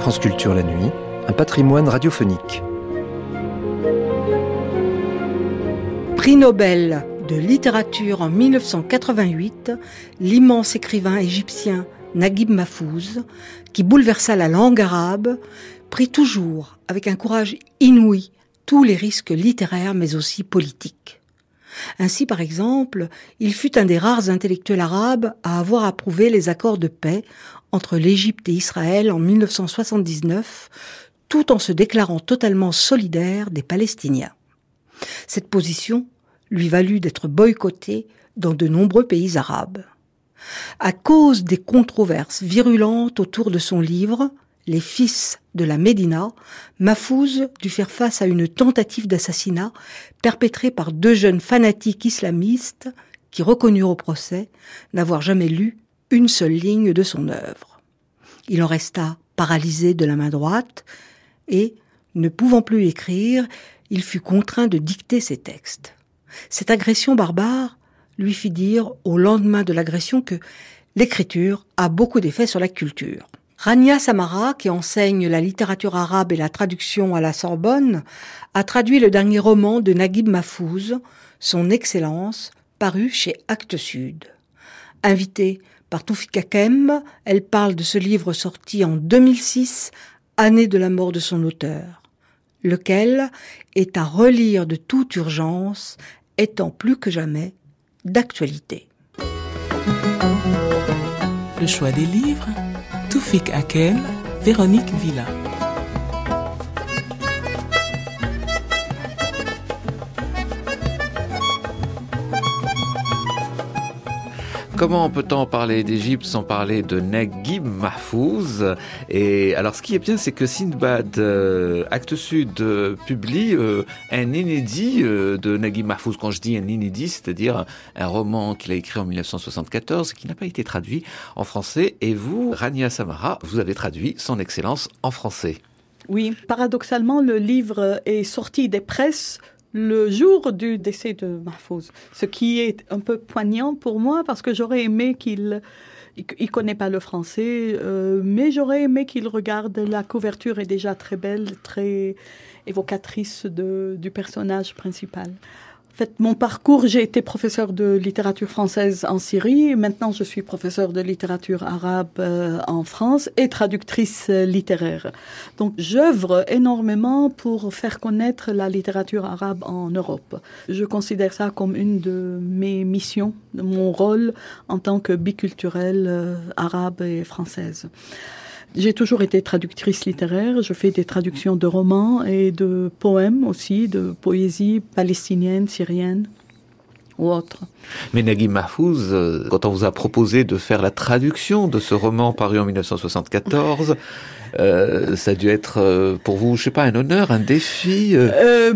France Culture la nuit, un patrimoine radiophonique. Prix Nobel de littérature en 1988, l'immense écrivain égyptien Naguib Mahfouz, qui bouleversa la langue arabe, prit toujours, avec un courage inouï, tous les risques littéraires mais aussi politiques. Ainsi, par exemple, il fut un des rares intellectuels arabes à avoir approuvé les accords de paix entre l'Égypte et Israël en 1979, tout en se déclarant totalement solidaire des Palestiniens. Cette position lui valut d'être boycotté dans de nombreux pays arabes. À cause des controverses virulentes autour de son livre, Les fils de la Médina, Mahfouz dut faire face à une tentative d'assassinat perpétrée par deux jeunes fanatiques islamistes qui reconnurent au procès n'avoir jamais lu une seule ligne de son œuvre. Il en resta paralysé de la main droite et, ne pouvant plus écrire, il fut contraint de dicter ses textes. Cette agression barbare lui fit dire au lendemain de l'agression que l'écriture a beaucoup d'effets sur la culture. Rania Samara, qui enseigne la littérature arabe et la traduction à la Sorbonne, a traduit le dernier roman de Naguib Mahfouz, Son Excellence, paru chez Actes Sud. Invitée par Toufik Hakem, elle parle de ce livre sorti en 2006, année de la mort de son auteur, lequel est à relire de toute urgence étant plus que jamais d'actualité. Le choix des livres, Toufik Akel, Véronique Villa. Comment peut-on parler d'Égypte sans parler de Naguib Mahfouz? Et alors, ce qui est bien, c'est que Sindbad, euh, Acte Sud, euh, publie euh, un inédit de Naguib Mahfouz. Quand je dis un inédit, c'est-à-dire un roman qu'il a écrit en 1974, qui n'a pas été traduit en français. Et vous, Rania Samara, vous avez traduit Son Excellence en français. Oui, paradoxalement, le livre est sorti des presses le jour du décès de Mahfouz, ce qui est un peu poignant pour moi parce que j'aurais aimé qu'il il, connaît pas le français, euh, mais j'aurais aimé qu'il regarde. La couverture est déjà très belle, très évocatrice du personnage principal fait, mon parcours, j'ai été professeur de littérature française en Syrie. Maintenant, je suis professeur de littérature arabe euh, en France et traductrice euh, littéraire. Donc, j'œuvre énormément pour faire connaître la littérature arabe en Europe. Je considère ça comme une de mes missions, de mon rôle en tant que biculturelle euh, arabe et française. J'ai toujours été traductrice littéraire. Je fais des traductions de romans et de poèmes aussi, de poésie palestinienne, syrienne ou autre. Mais Nagui Mahfouz, euh, quand on vous a proposé de faire la traduction de ce roman paru en 1974, euh, ça a dû être euh, pour vous, je sais pas, un honneur, un défi. Euh,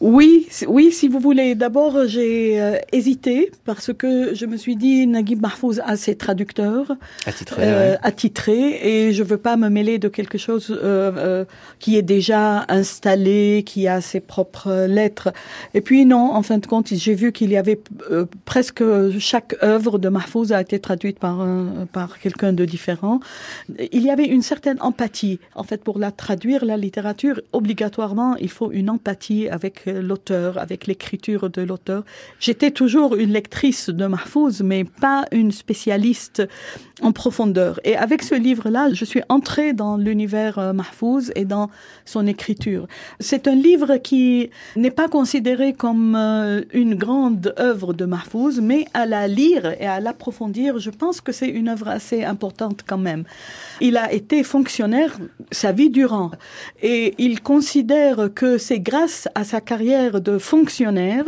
oui, oui, si vous voulez. D'abord, j'ai euh, hésité parce que je me suis dit Naguib Mahfouz a ses traducteurs attitrés, euh, attitrés et je veux pas me mêler de quelque chose euh, qui est déjà installé, qui a ses propres lettres. Et puis non, en fin de compte, j'ai vu qu'il y avait presque chaque œuvre de Mahfouz a été traduite par par quelqu'un de différent. Il y avait une certaine empathie. En fait, pour la traduire, la littérature, obligatoirement, il faut une empathie avec l'auteur, avec l'écriture de l'auteur. J'étais toujours une lectrice de Mahfouz, mais pas une spécialiste en profondeur. Et avec ce livre-là, je suis entrée dans l'univers euh, Mahfouz et dans son écriture. C'est un livre qui n'est pas considéré comme euh, une grande œuvre de Mahfouz, mais à la lire et à l'approfondir, je pense que c'est une œuvre assez importante quand même. Il a été fonctionnaire sa vie durant et il considère que c'est grâce à sa carrière de fonctionnaire,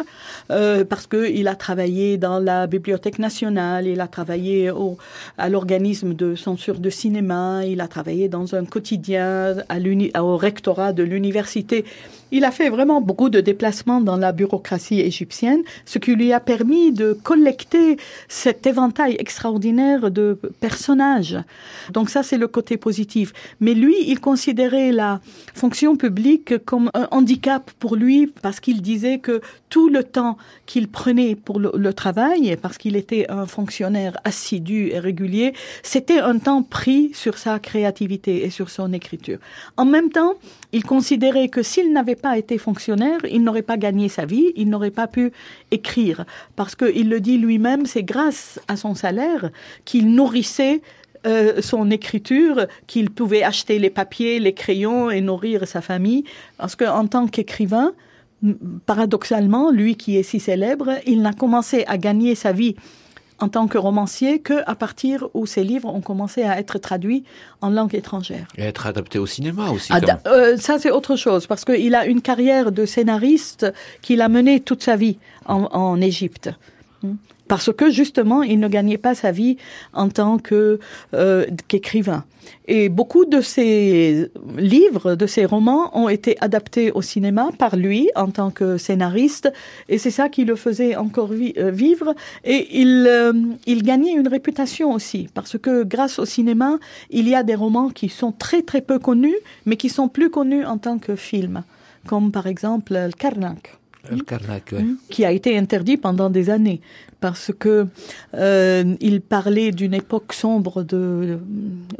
euh, parce qu'il a travaillé dans la Bibliothèque nationale, il a travaillé au, à l'organisme de censure de cinéma, il a travaillé dans un quotidien à au rectorat de l'université. Il a fait vraiment beaucoup de déplacements dans la bureaucratie égyptienne, ce qui lui a permis de collecter cet éventail extraordinaire de personnages. Donc ça, c'est le côté positif. Mais lui, il considérait la fonction publique comme un handicap pour lui parce qu'il disait que tout le temps qu'il prenait pour le, travail, parce qu'il était un fonctionnaire assidu et régulier, c'était un temps pris sur sa créativité et sur son écriture. En même temps, il considérait que s'il n'avait pas été fonctionnaire, il n'aurait pas gagné sa vie, il n'aurait pas pu écrire, parce qu'il le dit lui-même, c'est grâce à son salaire qu'il nourrissait euh, son écriture, qu'il pouvait acheter les papiers, les crayons et nourrir sa famille. Parce qu'en tant qu'écrivain, paradoxalement, lui qui est si célèbre, il n'a commencé à gagner sa vie en tant que romancier que à partir où ses livres ont commencé à être traduits en langue étrangère. Et être adapté au cinéma aussi. Ah, euh, ça, c'est autre chose, parce qu'il a une carrière de scénariste qu'il a menée toute sa vie en, en Égypte. Parce que justement, il ne gagnait pas sa vie en tant que euh, qu'écrivain. Et beaucoup de ses livres, de ses romans ont été adaptés au cinéma par lui en tant que scénariste, et c'est ça qui le faisait encore euh, vivre. Et il, euh, il gagnait une réputation aussi, parce que grâce au cinéma, il y a des romans qui sont très très peu connus, mais qui sont plus connus en tant que film, comme par exemple Le Karnak Le Karnak, ouais. qui a été interdit pendant des années parce que euh, il parlait d'une époque sombre de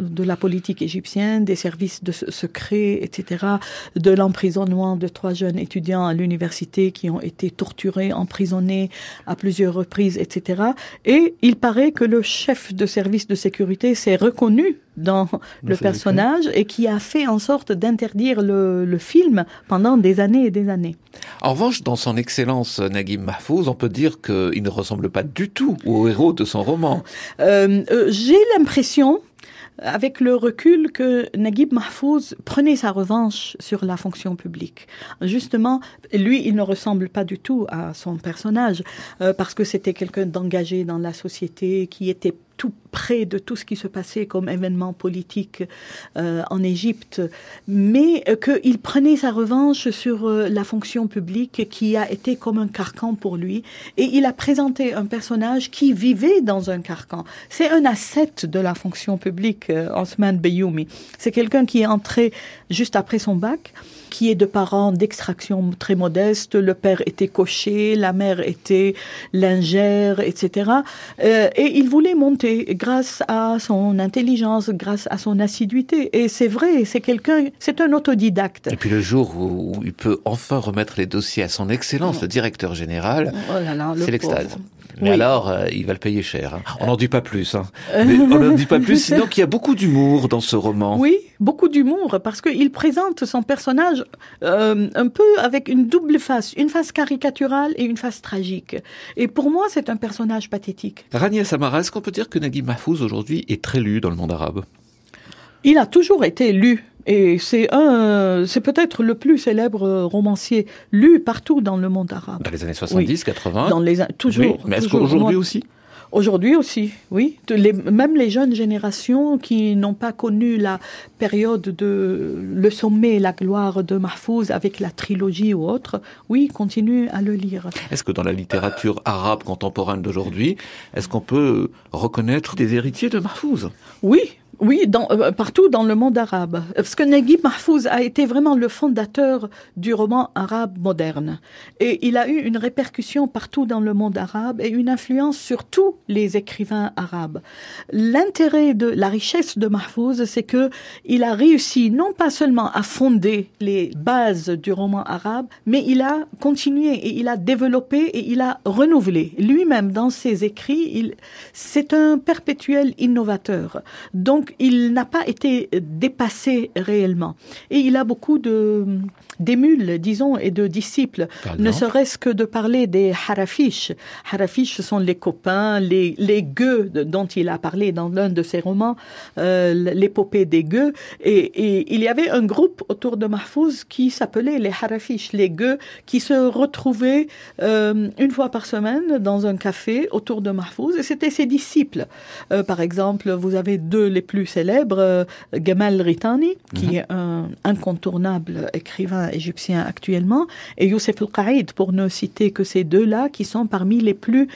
de la politique égyptienne, des services de se- secrets, etc., de l'emprisonnement de trois jeunes étudiants à l'université qui ont été torturés, emprisonnés à plusieurs reprises, etc. Et il paraît que le chef de service de sécurité s'est reconnu dans le personnage et qui a fait en sorte d'interdire le, le film pendant des années et des années. En revanche, dans son excellence Naguib Mahfouz, on peut dire qu'il ne ressemble pas du tout au héros de son roman. Euh, euh, J'ai l'impression, avec le recul, que Naguib Mahfouz prenait sa revanche sur la fonction publique. Justement, lui, il ne ressemble pas du tout à son personnage, euh, parce que c'était quelqu'un d'engagé dans la société, qui était tout près de tout ce qui se passait comme événement politique euh, en Égypte, mais euh, qu'il prenait sa revanche sur euh, la fonction publique qui a été comme un carcan pour lui, et il a présenté un personnage qui vivait dans un carcan. C'est un ascète de la fonction publique, euh, Osman Beyoumi. C'est quelqu'un qui est entré juste après son bac, qui est de parents d'extraction très modeste. Le père était cocher, la mère était lingère, etc. Et il voulait monter grâce à son intelligence, grâce à son assiduité. Et c'est vrai, c'est quelqu'un, c'est un autodidacte. Et puis le jour où, il peut enfin remettre les dossiers à son excellence, le directeur général, Oh c'est l'extase. Mais Oui. alors, euh, il va le payer cher. hein. On n'en dit pas plus. Hein. Mais on n'en dit pas plus, sinon qu'il y a beaucoup d'humour dans ce roman. Oui, beaucoup d'humour, parce qu'il présente son personnage euh, un peu avec une double face, une face caricaturale et une face tragique. Et pour moi, c'est un personnage pathétique. Rania Samara, est-ce qu'on peut dire que Naguib Mahfouz aujourd'hui est très lu dans le monde arabe? Il a toujours été lu. Et c'est un, c'est peut-être le plus célèbre romancier lu partout dans le monde arabe. Dans les années 70, 80 Dans les, toujours. Oui, mais est-ce qu'aujourd'hui aussi? Aujourd'hui aussi, oui. Les- même les jeunes générations qui n'ont pas connu la période de le sommet et la gloire de Mahfouz avec la trilogie ou autre, oui, continuent à le lire. Est-ce que dans la littérature arabe contemporaine d'aujourd'hui, est-ce qu'on peut reconnaître des héritiers de Mahfouz? Oui, oui, euh, partout dans le monde arabe. Parce que Naguib Mahfouz a été vraiment le fondateur du roman arabe moderne. Et il a eu une répercussion partout dans le monde arabe et une influence sur tous les écrivains arabes. L'intérêt de la richesse de Mahfouz, c'est que il a réussi non pas seulement à fonder les bases du roman arabe, mais il a continué et il a développé et il a renouvelé. Lui-même, dans ses écrits, c'est un perpétuel innovateur. Donc, il n'a pas été dépassé réellement. Et il a beaucoup de, d'émules, disons, et de disciples. Ne serait-ce que de parler des harafiches. Harafiches, ce sont les copains, les, les gueux dont il a parlé dans l'un de ses romans, euh, l'épopée des gueux. Et, et il y avait un groupe autour de Mahfouz qui s'appelait les harafiches, les gueux, qui se retrouvaient euh, une fois par semaine dans un café autour de Mahfouz. Et c'était ses disciples. Euh, par exemple, vous avez deux les plus célèbres, euh, Gamal Ritani, qui est un incontournable écrivain égyptien actuellement, et Youssef El-Qaïd, pour ne citer que ces deux-là, qui sont parmi les plus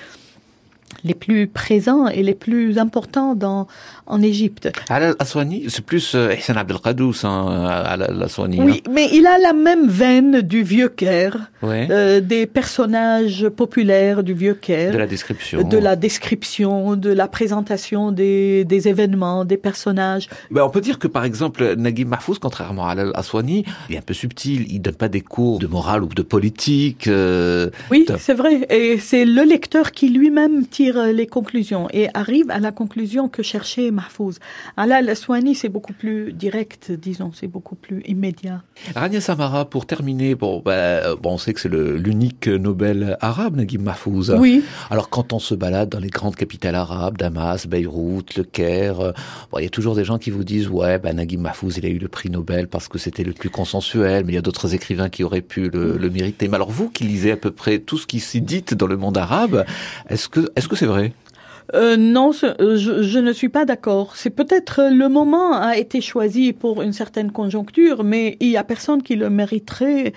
les plus présents et les plus importants dans, en Égypte. Al Aswani, c'est plus euh, Ihsan Abdelqadous, hein, Al Aswani. Oui, hein. mais il a la même veine du vieux Caire, euh, des personnages populaires du vieux Caire. de la description. de la description, de la présentation des, des événements, des personnages. Ben, on peut dire que par exemple Naguib Mahfouz, contrairement à Al Aswani, il est un peu subtil. Il donne pas des cours de morale ou de politique. euh, Oui, c'est vrai. Et c'est le lecteur qui lui-même tire euh, les conclusions et arrive à la conclusion que cherchait Mahfouz. Alal Aswani, c'est beaucoup plus direct, disons, c'est beaucoup plus immédiat. Rania Samara, pour terminer, bon, ben, bon, on sait que c'est l'unique Nobel arabe, Naguib Mahfouz. Oui, Alors quand on se balade dans les grandes capitales arabes, Damas, Beyrouth, Le Caire, euh, bon, il y a toujours des gens qui vous disent ouais, ben, Naguib Mahfouz, il a eu le prix Nobel parce que c'était le plus consensuel, mais il y a d'autres écrivains qui auraient pu le, le mériter. Mais alors vous qui lisez à peu près tout ce qui s'y dit dans le monde arabe, est-ce que est-ce que c'est vrai Euh, non, euh, je, je ne suis pas d'accord. C'est peut-être euh, le moment a été choisi pour une certaine conjoncture, mais il y a personne qui le mériterait.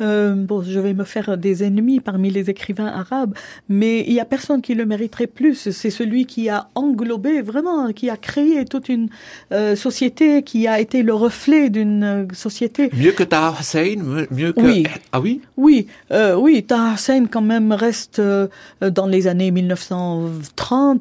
Euh, bon, je vais me faire des ennemis parmi les écrivains arabes, mais il y a personne qui le mériterait plus. C'est celui qui a englobé vraiment, qui a créé toute une euh, société, qui a été le reflet d'une euh, société. Mieux que Taha Hussein, mieux- que Oui. ah oui? Oui, euh, oui, Taha Hussein quand même reste dans les années 1930,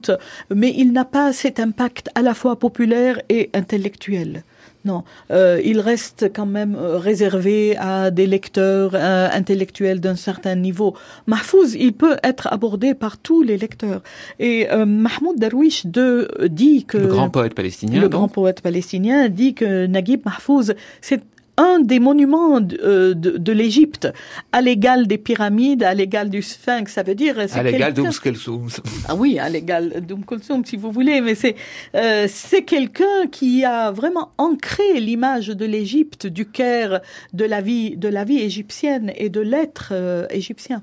mais il n'a pas cet impact à la fois populaire et intellectuel. Non, euh, il reste quand même euh, réservé à des lecteurs euh, intellectuels d'un certain niveau. Mahfouz, il peut être abordé par tous les lecteurs. Et euh, Mahmoud Darwish de, dit que le grand poète palestinien. le donc. grand poète palestinien dit que Naguib Mahfouz, c'est un des monuments de, euh, de, de l'Égypte, à l'égal des pyramides, à l'égal du Sphinx. Ça veut dire, à l'égal quelqu'un- d'Oums Kelsoum. ah oui, à l'égal d'Oum Kulthum, si vous voulez, mais c'est euh, c'est quelqu'un qui a vraiment ancré l'image de l'Égypte, du Caire, de la vie de la vie égyptienne et de l'être euh, égyptien.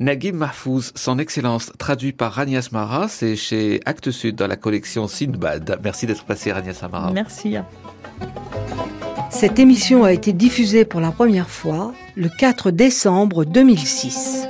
Naguib Mahfouz, son excellence, traduit par Rania Samara, c'est chez Actes Sud dans la collection Sinbad. Merci d'être passé Rania Samara. Merci. Cette émission a été diffusée pour la première fois le 4 décembre 2006.